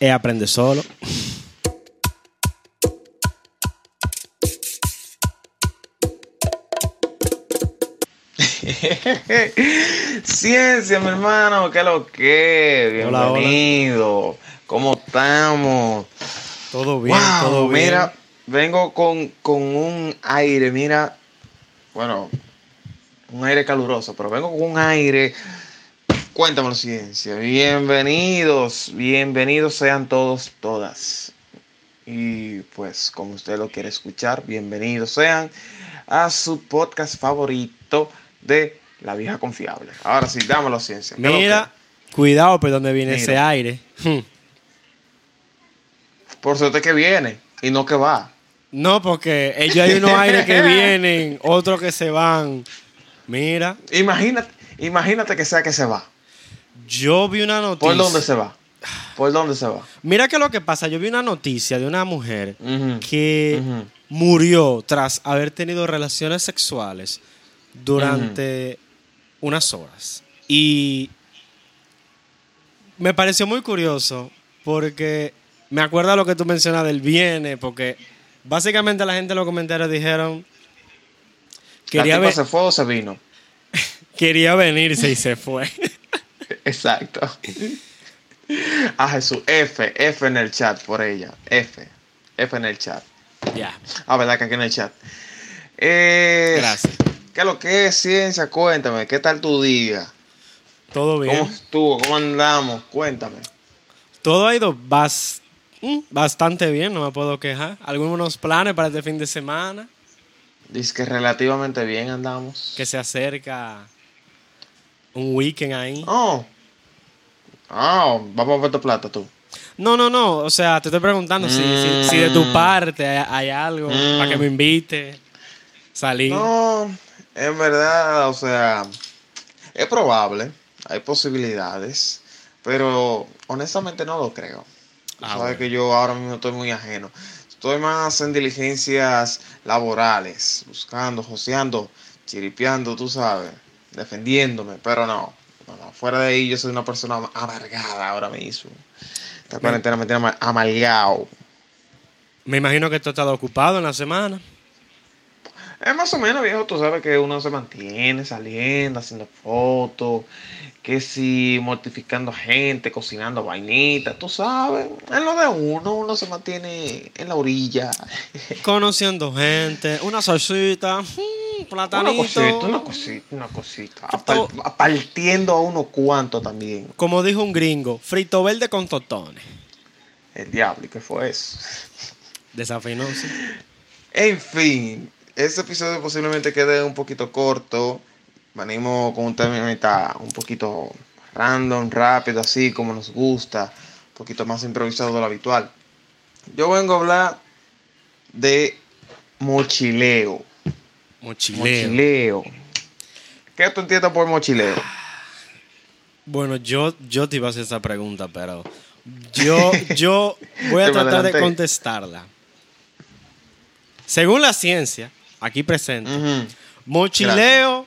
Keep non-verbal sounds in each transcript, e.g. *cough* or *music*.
es aprender solo. *laughs* Ciencia, mi hermano, ¿qué lo que? Hola, hola. Bienvenido. ¿Cómo estamos? Todo bien, Wow, todo bien. Mira, vengo con, con un aire, mira, bueno, un aire caluroso, pero vengo con un aire. Cuéntamelo, ciencia. Bienvenidos, bienvenidos sean todos, todas. Y pues, como usted lo quiere escuchar, bienvenidos sean a su podcast favorito de La Vieja Confiable. Ahora sí, dámelo, ciencia. ¿Qué es lo Mira, cuidado por donde viene Mira. ese aire. Hmm. Por suerte que viene y no que va. No, porque ellos hay unos *laughs* aires que vienen, otros que se van. Mira, Imagínate, imagínate que sea que se va. Yo vi una noticia. ¿Por dónde se va? ¿Por dónde se va? Mira que lo que pasa, yo vi una noticia de una mujer que murió tras haber tenido relaciones sexuales durante unas horas. Y me pareció muy curioso porque me acuerda lo que tú mencionas del viene, porque básicamente la gente en los comentarios dijeron quería, ¿La tipa se fue o se vino? *laughs* quería venirse y se fue. *laughs* Exacto. A Jesús, F, F en el chat por ella. F, F en el chat. ya, Ah, ¿verdad que aquí en el chat? Eh, gracias. ¿Qué es lo que es ciencia? Cuéntame, ¿qué tal tu día? Todo bien. ¿Cómo estuvo? ¿Cómo andamos? Cuéntame. Todo ha ido bas- mm, bastante bien, no me puedo quejar. Algunos planes para este fin de semana, Dice que relativamente bien andamos. que se acerca un weekend ahí. Oh. Ah, vamos a ver tu plata tú. No, no, no, o sea, te estoy preguntando si, si, si de tu Mm. parte hay, hay algo Mm. para que me invite, salir. No, en verdad, o sea, es probable, hay posibilidades, pero honestamente no lo creo. Ah, sabes bueno. que yo ahora mismo estoy muy ajeno. Estoy más en diligencias laborales, buscando, joseando, chiripeando, tú sabes, defendiéndome, pero no. No, no, Fuera de ahí, yo soy una persona amargada ahora mismo. Esta cuarentena me tiene ama- amargado. Me imagino que tú has estado ocupado en la semana. Es más o menos, viejo, tú sabes que uno se mantiene saliendo, haciendo fotos, que si mortificando gente, cocinando vainitas, tú sabes. En lo de uno, uno se mantiene en la orilla. *laughs* Conociendo gente, una salsita, mm, Una platanito. cosita, una cosita, una cosita. Todo- Apar- Partiendo a uno cuanto también. Como dijo un gringo, frito verde con tostones. El diablo, ¿y qué fue eso? Desafinó, sí. En fin, este episodio posiblemente quede un poquito corto. Venimos con un tema un poquito random, rápido, así como nos gusta. Un poquito más improvisado de lo habitual. Yo vengo a hablar de mochileo. Mochileo. Mochileo. ¿Qué tú entiendes por mochileo? Bueno, yo, yo te iba a hacer esa pregunta, pero yo, *laughs* yo voy a tratar de contestarla. Según la ciencia, aquí presente, mochileo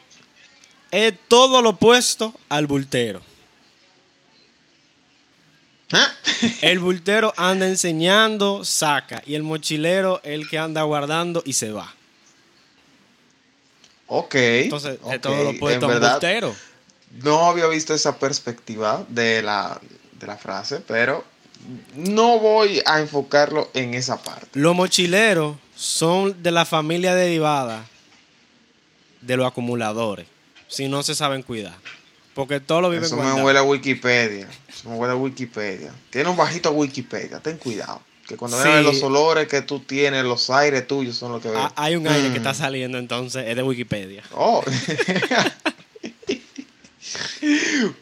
es todo lo opuesto al bultero. ¿Ah? *laughs* El bultero anda enseñando, saca, y el mochilero es el que anda guardando y se va. Ok. Entonces, es ok, todo lo opuesto en a un verdad, bultero. No había visto esa perspectiva de la, de la frase, pero no voy a enfocarlo en esa parte. Los mochileros son de la familia derivada de los acumuladores, si no se saben cuidar. Porque todos lo viven Eso me guardados. huele a Wikipedia. Eso me huele a Wikipedia. Tiene un bajito a Wikipedia, ten cuidado. Que cuando Sí. veas los olores que tú tienes, los aires tuyos son los que ves. Ah, hay un aire Mm. que está saliendo entonces, es de Wikipedia. Oh. *laughs*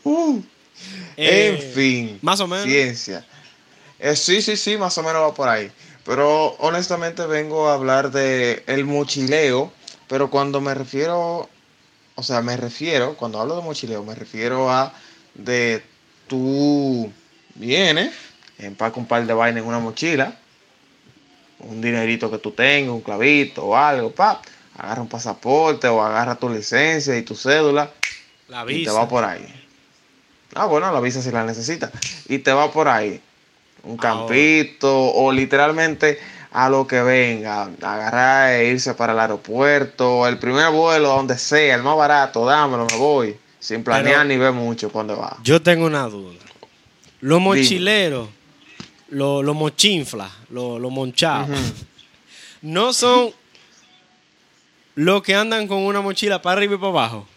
Uh. Eh, en fin. Más o menos. Ciencia. Eh, sí, sí, sí, más o menos va por ahí. Pero honestamente vengo a hablar de el mochileo, pero cuando me refiero, o sea, me refiero, cuando hablo de mochileo, me refiero a de tú vienes, empaca un par de vainas en una mochila, un dinerito que tú tengas, un clavito o algo, pa, agarra un pasaporte o agarra tu licencia y tu cédula La y te visa. va por ahí. Ah, bueno, la visa si la necesita. Y te va por ahí. Un campito o literalmente a lo que venga, agarrar e irse para el aeropuerto, el primer vuelo, donde sea, el más barato, dámelo, me voy, sin planear ni ver mucho cuando va. Yo tengo una duda. Los mochileros, los, los mochinflas, los, los monchados, no son los que andan con una mochila para arriba y para abajo.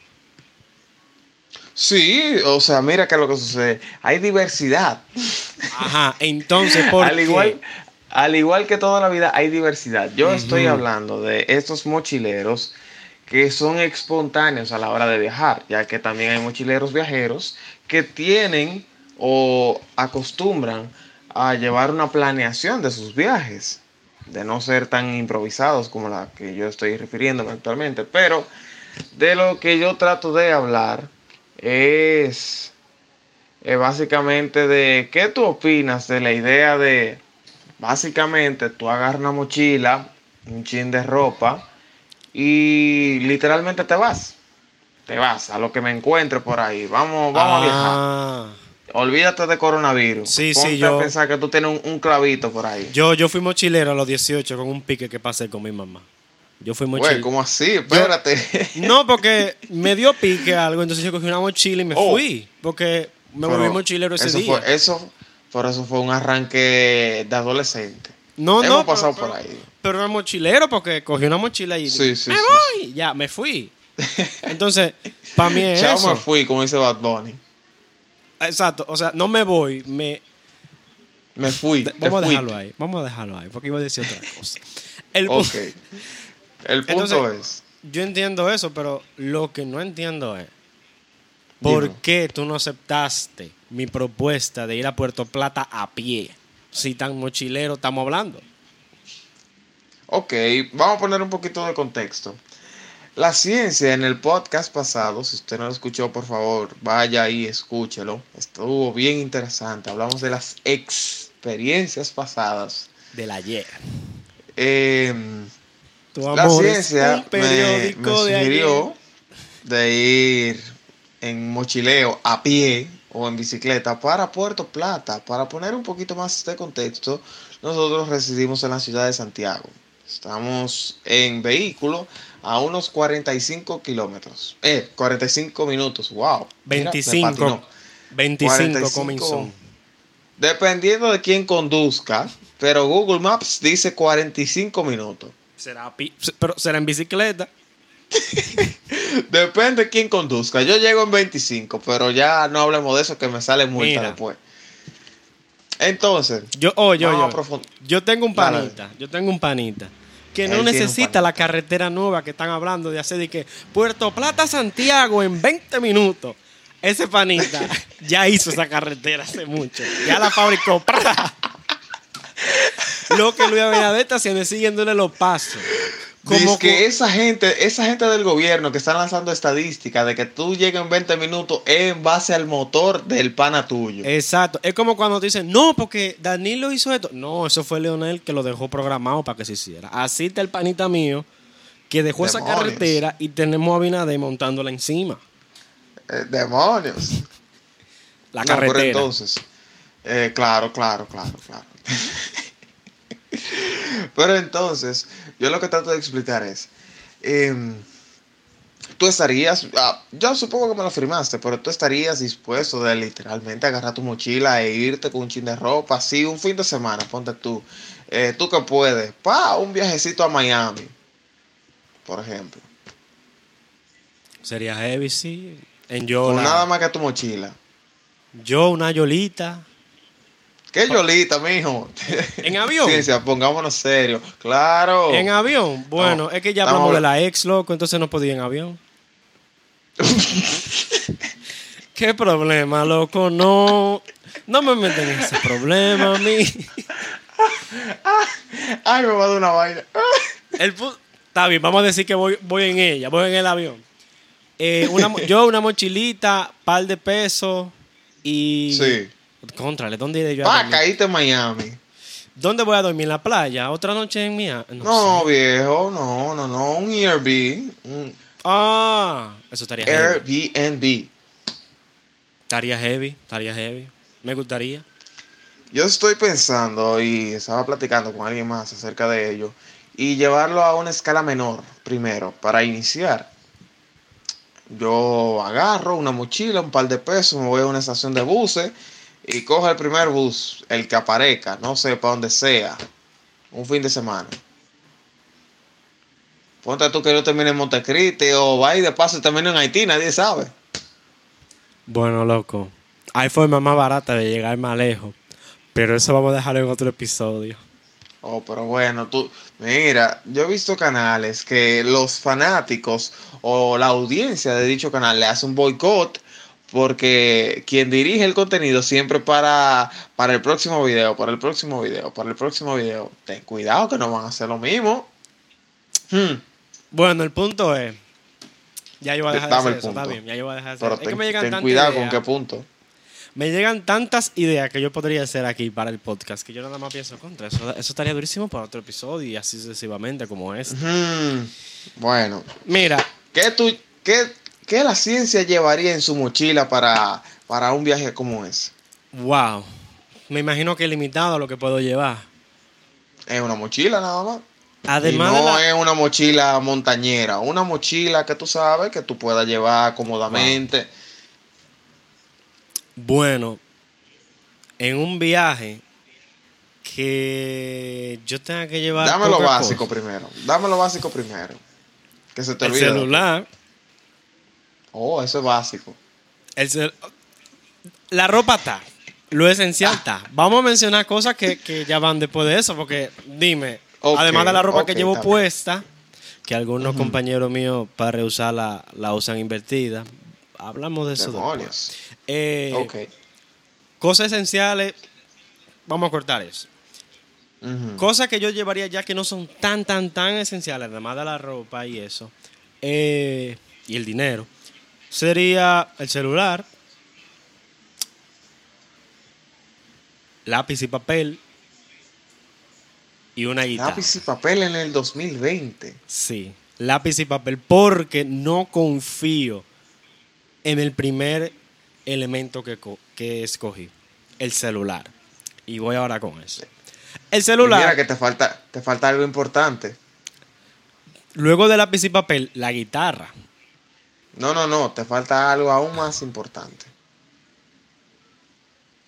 Sí, o sea, mira que lo que sucede. Hay diversidad. Ajá, entonces, ¿por al qué? igual, al igual que toda la vida, hay diversidad. Yo estoy hablando de estos mochileros que son espontáneos a la hora de viajar, ya que también hay mochileros viajeros que tienen o acostumbran a llevar una planeación de sus viajes, de no ser tan improvisados como la que yo estoy refiriéndome actualmente. Pero de lo que yo trato de hablar es, eh, básicamente de qué tú opinas de la idea de, básicamente, tú agarras una mochila, un chin de ropa y literalmente te vas. Te vas a lo que me encuentre por ahí. Vamos, vamos a viajar. Ah, Olvídate de coronavirus. Sí, sí, yo- a pensar que tú tienes un, un clavito por ahí. yo, yo fui mochilero a los 18 con un pique que pasé con mi mamá. Yo fui Güey, mochilero. ¿cómo así? Espérate. No, porque me dio pique algo, entonces yo cogí una mochila y me Oh. fui. Porque me volví mochilero ese eso día. Fue, eso, por eso fue un arranque de adolescente. no, Hemos no. pasado pero, por pero- ahí. Pero era mochilero porque cogí una mochila y Sí, sí, me sí, voy. Ya, me fui. Entonces, para mí es *laughs* Chao eso. me fui, como dice Bad Bunny. Exacto. O sea, no me voy, me, Me fui. De- vamos a dejarlo ahí, vamos a dejarlo ahí, porque iba a decir otra cosa. El Ok. El punto Entonces, Yo entiendo eso, pero lo que no entiendo es por Dime. qué tú no aceptaste mi propuesta de ir a Puerto Plata a pie. Si tan mochilero estamos hablando. Ok, vamos a poner un poquito de contexto. La ciencia en el podcast pasado, si usted no lo escuchó, por favor, vaya ahí, escúchelo. Estuvo bien interesante. Hablamos de las experiencias pasadas. Del ayer. Eh, La ciencia un me, me de sugirió de ir en mochileo a pie o en bicicleta para Puerto Plata. Para poner un poquito más de contexto, nosotros residimos en la ciudad de Santiago. Estamos en vehículo a unos 45 kilómetros. Eh, 45 minutos. Wow. Mira, me 25. patinó. 25 45. comenzó. Dependiendo de quién conduzca, pero Google Maps dice 45 minutos. Será pero será en bicicleta. *laughs* Depende de quién conduzca. Yo llego en 25, pero ya no hablemos de eso que me sale multa Mira. después. Entonces, Yo, oh, yo, yo. Yo tengo un Dale. panita, yo tengo un panita que Él no necesita la carretera nueva que están hablando de hacer de que Puerto Plata Santiago en 20 minutos. Ese panita *laughs* ya hizo esa carretera hace mucho. Ya la fabricó. *laughs* Lo que Luis Abinader está haciendo es siguiéndole los pasos. Como que esa gente, esa gente del gobierno que están lanzando estadísticas de que tú llegas en 20 minutos es en base al motor del pana tuyo. Exacto. Es como cuando te dicen, no, porque Danilo hizo esto. No, eso fue Leonel que lo dejó programado para que se hiciera. Así está el panita mío que dejó esa carretera y tenemos a Abinader montándola encima. Eh, demonios. *laughs* La No, carretera. pero entonces, eh, claro, claro, claro, claro. *laughs* pero entonces, yo lo que trato de explicar es, em, tú estarías, ah, yo supongo que me lo firmaste, pero tú estarías dispuesto de literalmente agarrar tu mochila e irte con un chin de ropa, así un fin de semana, ponte tú, eh, tú que puedes, pa, un viajecito a Miami, por ejemplo, Sería heavy, sí. En yo, con nada más que tu mochila. yo una yolita. ¿Qué yolita, mijo? *laughs* ¿En avión? Ciencia, pongámonos serios. Claro. En avión. Bueno, No, es que ya hablamos de la ex, loco, entonces no podía en avión. *laughs* ¿Qué problema, loco? No, no me meten en ese problema a mí. *laughs* Ay, me va a dar una vaina. El Está bien, vamos a decir que voy, voy en ella, voy en el avión. Eh, una yo una mochilita, par de pesos y... Sí. Contrale, ¿dónde iré yo a Pa, dormir? caíste en Miami. ¿Dónde voy a dormir? ¿En la playa? ¿Otra noche en Miami? No, No, sé. viejo, no, no, no. Un Airbnb. Un Ah, eso estaría heavy. Airbnb. Estaría heavy, estaría heavy. Me gustaría. yo estoy pensando y estaba platicando con alguien más acerca de ello y llevarlo a una escala menor primero para iniciar. Yo agarro una mochila, un par de pesos, me voy a una estación de buses y cojo el primer bus, el que aparezca, no sé, para donde sea, un fin de semana. Ponte tú que yo termine en Montecristi o va y de paso termine en Haití, nadie sabe. Bueno, loco. Hay forma más barata de llegar más lejos. Pero eso vamos a dejarlo en otro episodio. Oh, pero bueno, tú, mira, yo he visto canales que los fanáticos o la audiencia de dicho canal le hace un boicot porque quien dirige el contenido siempre para, para el próximo video, para el próximo video, para el próximo video. Ten cuidado que no van a hacer lo mismo. Hmm. Bueno, el punto es. Ya yo voy a dejar de hacer eso, está bien, ya yo voy a dejar de Pero. Es que ten, me llegan ten cuidado con qué punto. Me llegan tantas ideas que yo podría hacer aquí para el podcast que yo nada más pienso contra eso. Eso estaría durísimo para otro episodio y así sucesivamente como es. Hmm. Bueno, Mira, ¿qué, tú, qué, qué la ciencia llevaría en su mochila para, para un viaje como ese? wow. Me imagino que limitado a lo que puedo llevar. Es una mochila nada más. Además y no la- es una mochila montañera, una mochila que tú sabes que tú puedas llevar cómodamente. Bueno, en un viaje que yo tenga que llevar. Dame lo básico cosa. primero. Dame lo básico primero. Que se te El olvide. celular. Oh, eso es básico. el La ropa está. Lo esencial está. Vamos a mencionar cosas que, que ya van después de eso, porque dime, además de la ropa que llevo puesta, que algunos compañeros míos para reusarla la usan invertida, hablamos de eso. Demonios. Eh, Ok. Cosas esenciales, vamos a cortar eso. Cosas que yo llevaría ya que no son tan, tan, tan esenciales, además de la ropa y eso, eh, y el dinero, sería el celular, lápiz y papel y una guitarra. Lápiz y papel en el 2020. Sí, lápiz y papel, porque no confío en el primer elemento que, que escogí, el celular. Y voy ahora con eso. El Y celular. Mira que te falta, te falta algo importante. Luego de lápiz y papel, la guitarra. No, no, no, te falta algo aún más importante.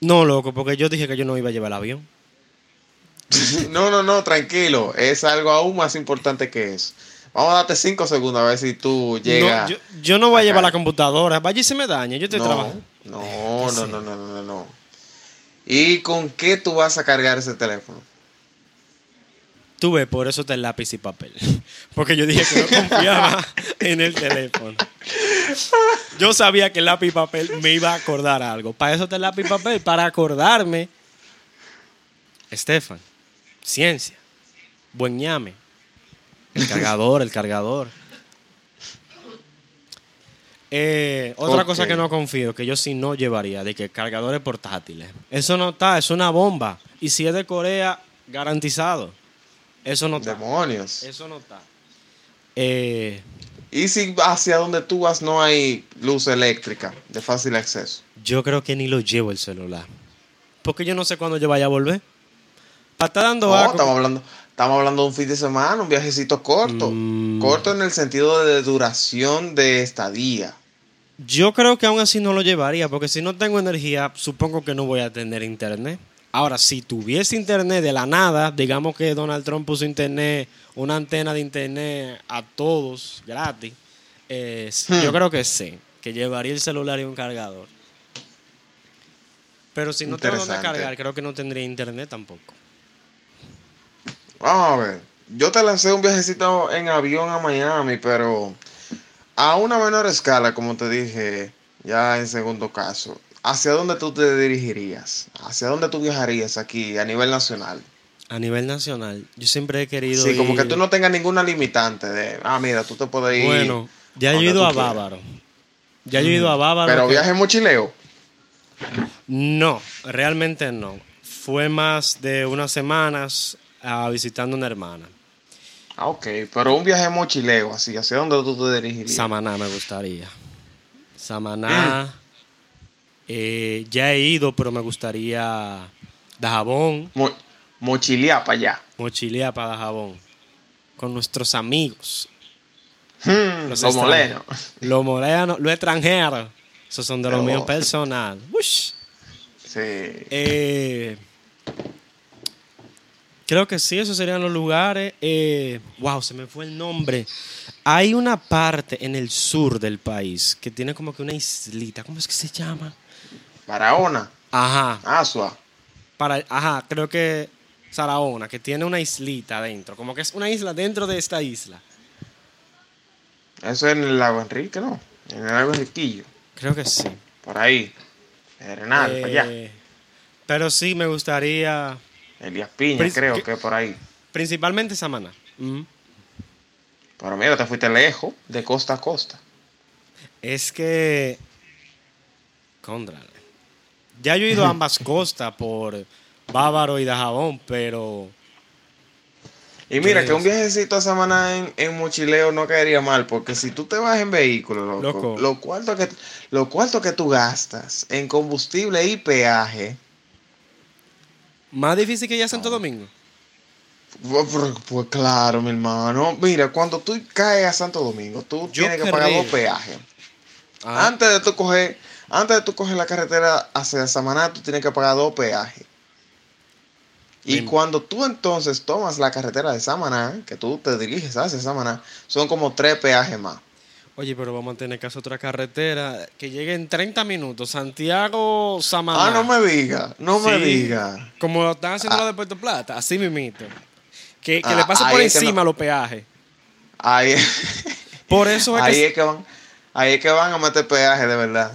No, loco, porque yo dije que yo no iba a llevar el avión. *laughs* No, no, no, tranquilo. Es algo aún más importante que eso. Vamos a darte cinco segundos a ver si tú No, llegas. yo, yo no voy a llevar la computadora. Vaya y se me daña. Yo estoy no, trabajando. no, no, no, no, no, no, no. ¿Y con qué tú vas a cargar ese teléfono? Tú ves, por eso el lápiz y papel. *laughs* Porque yo dije que no confiaba *laughs* en el teléfono. Yo sabía que el lápiz y papel me iba a acordar algo. Para eso el lápiz y papel, para acordarme. Estefan, ciencia, buen ñame. El cargador, el cargador. Eh, otra cosa que no confío, que yo sí no llevaría, de que cargadores portátiles. Eso no está, es una bomba. Y si es de Corea, garantizado. Eso no está. Demonios. Eso no está. Eh, ¿Y si hacia donde tú vas no hay luz eléctrica de fácil acceso? yo creo que ni lo llevo el celular. Porque yo no sé cuándo yo vaya a volver. Para estar dando No, estamos hablando, estamos hablando de un fin de semana, un viajecito corto. Mm. Corto en el sentido de duración de estadía. Yo creo que aún así no lo llevaría, porque si no tengo energía, supongo que no voy a tener internet. Ahora, si tuviese internet de la nada, digamos que Donald Trump puso internet, una antena de internet a todos gratis, eh, Hmm. yo creo que sí, que llevaría el celular y un cargador. Pero si no tengo dónde cargar, creo que no tendría internet tampoco. Vamos a ver. Yo te lancé un viajecito en avión a Miami, pero a una menor escala, como te dije ya en segundo caso. ¿Hacia dónde tú te dirigirías? ¿Hacia dónde tú viajarías aquí a nivel nacional? A nivel nacional, yo siempre he querido Sí, como que tú no tengas ninguna limitante de, ah, mira, tú te puedes ir. Bueno, ya he ido a quieras. Bávaro. Ya he ido a Bávaro. Pero que- viaje mochileo. No, realmente no. Fue más de unas semanas ah, visitando una hermana. Ah, ok, pero un viaje mochileo, así, ¿hacia dónde tú te dirigirías? Samaná me gustaría. Samaná. Eh, ya he ido, pero me gustaría Dajabón, Mo- mochilear para allá. mochilea para Dajabón. Con nuestros amigos. Hmm, Los extraños. molenos. Los morenos, los extranjeros. Esos son de los Oh. míos personal. Ush. Sí. Eh, creo que sí, esos serían los lugares. Eh, wow, se me fue el nombre. Hay una parte en el sur del país que tiene como que una islita. ¿Cómo es que se llama? Barahona, Ajá. Asua. Para, ajá, creo que Sarahona, que tiene una islita adentro. Como que es una isla dentro de esta isla. Eso es en el lago Enrique, ¿no? En el lago Enriquillo. Creo que sí. Por ahí. Arenal, para allá. Eh, pero sí me gustaría. Elías Piña, creo que- que por ahí. Principalmente Samaná. Ujú. Pero mira, te fuiste lejos, de costa a costa. Es que. Contrale. Ya yo he ido a ambas costas por Bávaro y Dajabón, pero. Y mira, ¿Qué que un viajecito a Samaná en, en mochileo no caería mal, porque si tú te vas en vehículo, loco, Loco. Lo, cuarto que, lo cuarto que tú gastas en combustible y peaje, Más difícil que ya Santo Domingo. pues, pues- pues claro, mi hermano. Mira, cuando tú caes a Santo Domingo, tú Yo tienes que pagar dos peajes. Ah, Antes de tú coger, antes de tú coger la carretera hacia Samaná, tú tienes que pagar dos peajes. Y Bien. cuando tú entonces tomas la carretera de Samaná, que tú te diriges hacia Samaná, son como tres peajes más. Oye, pero vamos a tener que hacer otra carretera que llegue en 30 minutos. Santiago, Samaná. Ah, no me diga, no me diga. Como lo están haciendo los de Puerto Plata, así mismito. Que, que Ah, le pase por encima no- los peajes. Ahí, Por eso es ahí que es que van, ahí es que van a meter peaje de verdad.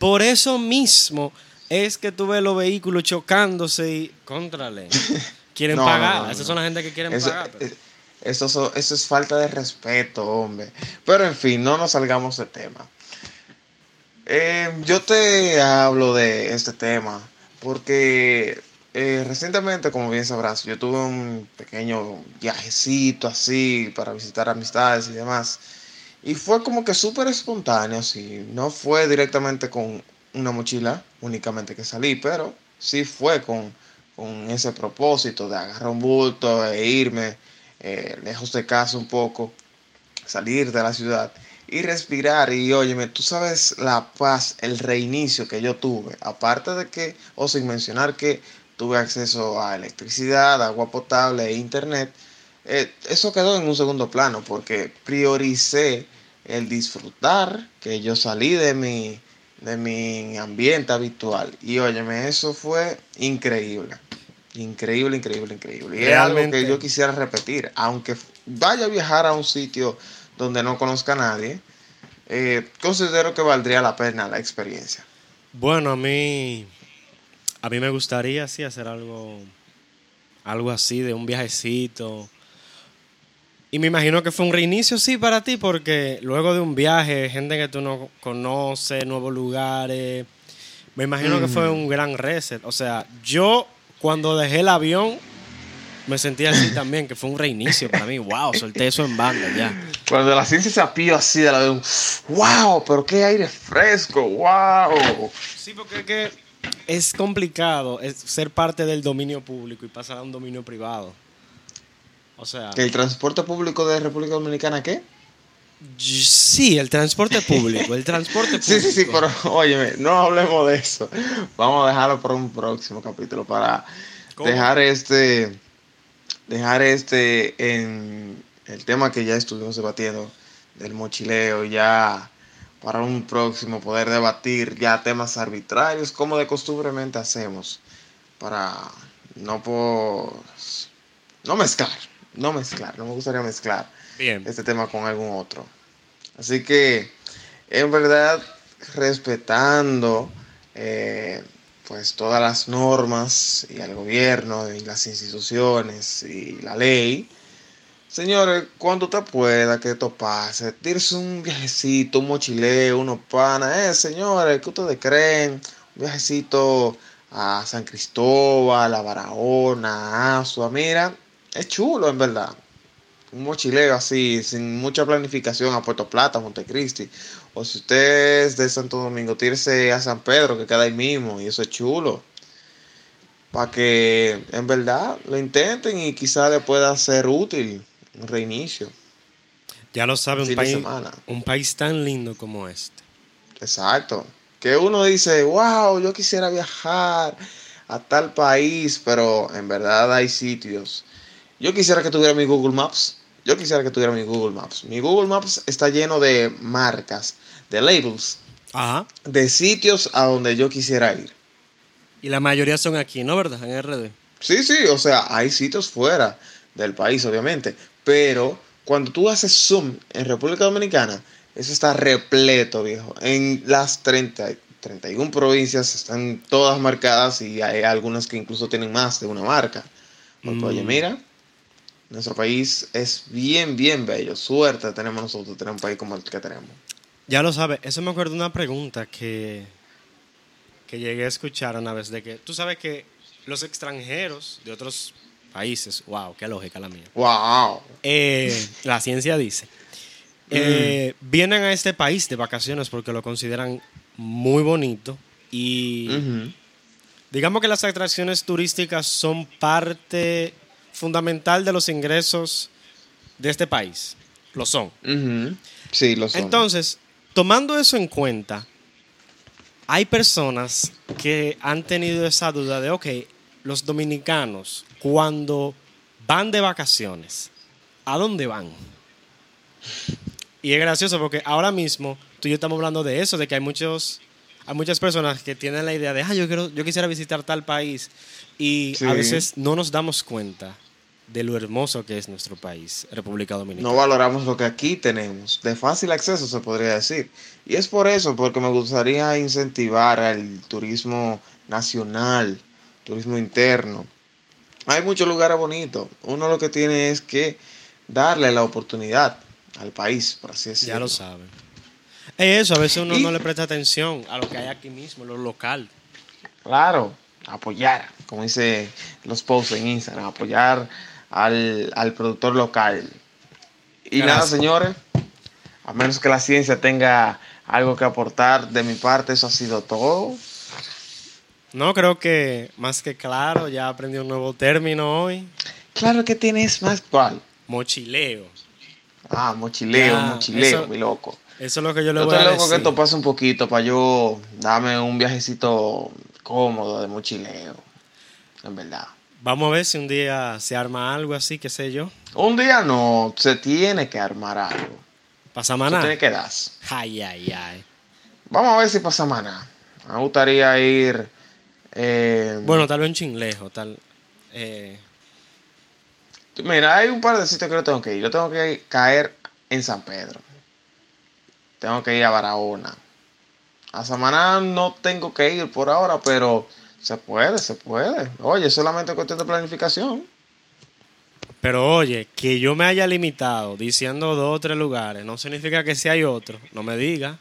Por eso mismo es que tú ves los vehículos chocándose y contrale. *laughs* Quieren No, pagar. no, no. Esas son la gente que quieren Eso, pagar. pero- eso, so- eso es falta de respeto, hombre. Pero en fin, no nos salgamos del tema. Eh, yo te hablo de este tema porque eh, recientemente, como bien sabrás, yo tuve un pequeño viajecito así para visitar amistades y demás. Y fue como que súper espontáneo. No fue directamente con una mochila únicamente que salí, pero sí fue con, con ese propósito de agarrar un bulto e irme eh, lejos de casa un poco, salir de la ciudad y respirar. Y óyeme, tú sabes la paz, el reinicio que yo tuve. Aparte de que, o sin mencionar que tuve acceso a electricidad, agua potable e internet, eh, eso quedó en un segundo plano porque prioricé el disfrutar, que yo salí de mi, de mi ambiente habitual. Y óyeme, eso fue increíble. Increíble, increíble, increíble. Y es algo Realmente. que yo quisiera repetir. Aunque vaya a viajar a un sitio donde no conozca a nadie, eh, considero que valdría la pena la experiencia. Bueno, a mí. A mí me gustaría, sí, hacer algo. Algo así, de un viajecito. Y me imagino que fue un reinicio, sí, para ti, porque luego de un viaje, gente que tú no conoces, nuevos lugares. Me imagino que fue un gran reset. O sea, yo cuando dejé el avión, me sentí así *laughs* también, que fue un reinicio para mí. Wow, solté eso en banda ya. Cuando la ciencia se apío así de la de un wow, pero qué aire fresco, wow. Sí, porque es que es complicado es ser parte del dominio público y pasar a un dominio privado. O sea, ¿Que el transporte público de República Dominicana qué? sí, el transporte *laughs* público, el transporte público. Sí, sí, sí, pero óyeme, no hablemos de eso. Vamos a dejarlo para un próximo capítulo, para ¿Cómo? dejar este, dejar este en el tema que ya estuvimos debatiendo del mochileo, ya para un próximo poder debatir ya temas arbitrarios, como de costumbremente hacemos, para no por, no mezclar, no mezclar, no me gustaría mezclar Bien. este tema con algún otro. Así que, en verdad, respetando eh, pues todas las normas y al gobierno y las instituciones y la ley, señores, cuando usted pueda, que esto pase, tírese un viajecito, un mochileo, unos panas, eh, señores, ¿qué ustedes creen? Un viajecito a San Cristóbal, a Barahona, a Asua, mira, es chulo en verdad un mochileo así, sin mucha planificación a Puerto Plata, Montecristi. O si usted es de Santo Domingo, tírese a San Pedro, que queda ahí mismo, y eso es chulo. para que en verdad lo intenten y quizá le pueda ser útil un reinicio. Ya lo sabe, un país, un país tan lindo como este. Exacto. Que uno dice, wow, yo quisiera viajar a tal país, pero en verdad hay sitios. Yo quisiera que tuviera mi Google Maps. Yo quisiera que tuviera mi Google Maps. Mi Google Maps está lleno de marcas, de labels, Ajá. de sitios a donde yo quisiera ir. Y la mayoría son aquí, ¿no? ¿Verdad? En RD. Sí, sí, o sea, hay sitios fuera del país, obviamente, pero cuando tú haces zoom en República Dominicana, eso está repleto, viejo. En las 30, 31 provincias están todas marcadas y hay algunas que incluso tienen más de una marca. Porque, Mm. oye, mira, nuestro país es bien, bien bello. Suerte tenemos nosotros tener un país como el que tenemos. Ya lo sabe. Eso me acuerdo de una pregunta que, que llegué a escuchar una vez de que tú sabes que los extranjeros de otros países, wow, qué lógica la mía. ¡Wow! Eh, la ciencia dice, eh, vienen a este país de vacaciones porque lo consideran muy bonito y digamos que las atracciones turísticas son parte fundamental de los ingresos de este país. Lo son. Sí, lo son. Entonces, tomando eso en cuenta, hay personas que han tenido esa duda de, ok, los dominicanos, cuando van de vacaciones, ¿a dónde van? Y es gracioso porque ahora mismo tú y yo estamos hablando de eso, de que hay muchos, hay muchas personas que tienen la idea de, ah, yo, quiero, yo quisiera visitar tal país. Y Sí. a veces no nos damos cuenta de lo hermoso que es nuestro país, República Dominicana. No valoramos lo que aquí tenemos, de fácil acceso se podría decir. Y es por eso, porque me gustaría incentivar al turismo nacional, turismo interno. Hay muchos lugares bonitos. Uno lo que tiene es que darle la oportunidad al país, por así decirlo. Ya lo saben. Es eso, a veces uno Y- no le presta atención a lo que hay aquí mismo, lo local. Claro, apoyar, como dice los posts en Instagram, apoyar al, al productor local. Y nada, señores, a menos que la ciencia tenga algo que aportar de mi parte, eso ha sido todo. No, creo que más que claro, ya aprendí un nuevo término hoy. Claro que tienes más cual. Mochileo. Ah, mochileo, Ya, mochileo, eso- mi loco. Eso es lo que yo le Yo voy a estoy loco que decir. esto pase un poquito para yo darme un viajecito cómodo de mochileo. En verdad. Vamos a ver si un día se arma algo así, qué sé yo. Un día no, se tiene que armar algo. Para Se Samaná. tiene que dar. Ay, ay, ay. Vamos a ver si pasa maná. Me gustaría ir. eh, Bueno, tal vez en Chinlejo, tal. eh, mira, hay un par de sitios que yo tengo que ir. Yo tengo que caer en San Pedro. Tengo que ir a Barahona. A Samaná no tengo que ir por ahora, pero se puede, se puede. Oye, solamente cuestión de planificación. Pero oye, que yo me haya limitado diciendo dos o tres lugares, no significa que si hay otro. No me diga.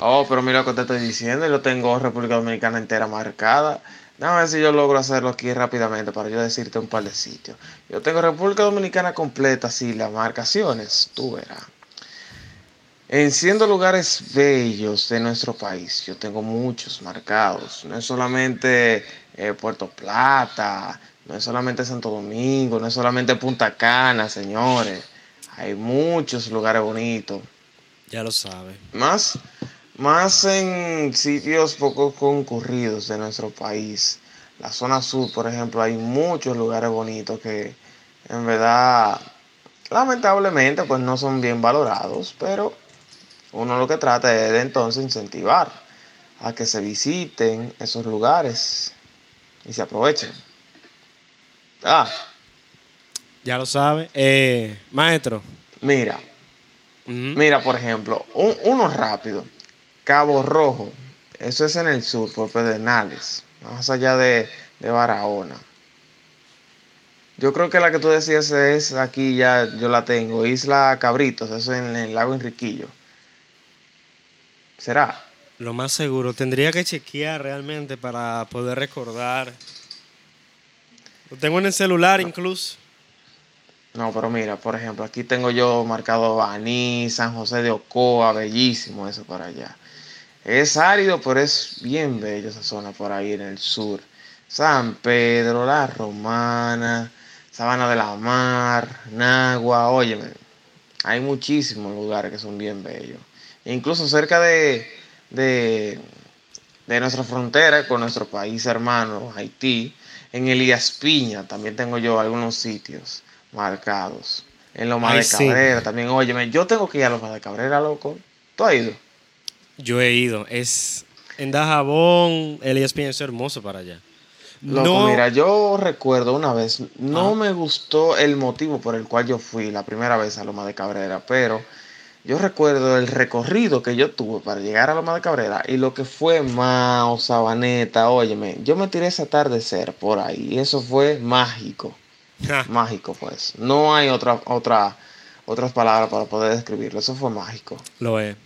Oh, pero mira lo que te estoy diciendo. Yo tengo República Dominicana entera marcada. Déjame ver si yo logro hacerlo aquí rápidamente para yo decirte un par de sitios. Yo tengo República Dominicana completa, sí, las marcaciones, tú verás. En siendo lugares bellos de nuestro país, yo tengo muchos marcados. No es solamente eh, Puerto Plata, no es solamente Santo Domingo, no es solamente Punta Cana, señores. Hay muchos lugares bonitos. Ya lo sabe. Más, más en sitios poco concurridos de nuestro país. La zona sur, por ejemplo, hay muchos lugares bonitos que en verdad, lamentablemente, pues no son bien valorados, pero uno lo que trata es de entonces incentivar a que se visiten esos lugares y se aprovechen. Ah, Ya lo sabe. Eh, maestro. mira. Mira, por ejemplo, un- uno rápido. Cabo Rojo. Eso es en el sur, por Pedernales. Más allá de, de Barahona. Yo creo que la que tú decías es aquí, ya yo la tengo. Isla Cabritos, eso en el lago Enriquillo. ¿Será? Lo más seguro. Tendría que chequear realmente para poder recordar. Lo tengo en el celular incluso. No, pero mira, por ejemplo, aquí tengo yo marcado Baní, San José de Ocoa, bellísimo eso por allá. Es árido, pero es bien bello esa zona por ahí en el sur. San Pedro, La Romana, Sabana de la Mar, Nagua, óyeme, hay muchísimos lugares que son bien bellos. Incluso cerca de, de, de nuestra frontera con nuestro país hermano, Haití, en Elías Piña también tengo yo algunos sitios marcados. En Loma Ay, de sí. Cabrera también, óyeme, yo tengo que ir a Loma de Cabrera, loco. ¿Tú has ido? Yo he ido. Es en Dajabón, Elías Piña es hermoso para allá. Loco, no, mira, yo recuerdo una vez, no Ajá. me gustó el motivo por el cual yo fui la primera vez a Loma de Cabrera, pero yo recuerdo el recorrido que yo tuve para llegar a Loma de Cabrera y lo que fue Mao, Sabaneta, óyeme, yo me tiré ese atardecer por ahí y eso fue mágico, mágico pues, no hay otra, otra, otras palabras para poder describirlo, eso fue mágico. lo es.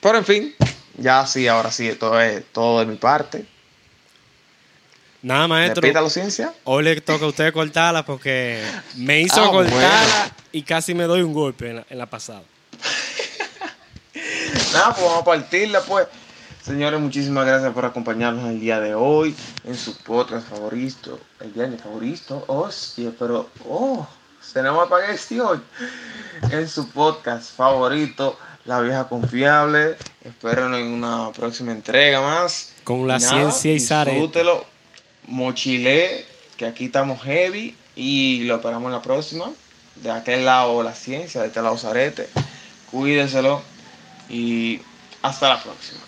Pero en fin, ya sí, ahora sí, todo es todo de mi parte. Nada, maestro. Repítalo, ciencia. Hoy le toca a usted cortarla porque me hizo Ah, cortarla bueno. y casi me doy un golpe en la, en la pasada. *laughs* Nada, pues vamos a partirla, pues. Señores, muchísimas gracias por acompañarnos el día de hoy en su podcast favorito. El día de mi favorito. Hostia, pero. Oh, tenemos espagueti hoy. En su podcast favorito, La Vieja Confiable. Esperen en una próxima entrega más. Con la ciencia y Zarete. Disfrútelo. Mochilé, que aquí estamos heavy. Y lo esperamos en la próxima. De aquel lado la ciencia, de este lado Zarete. Cuídenselo. Y hasta la próxima.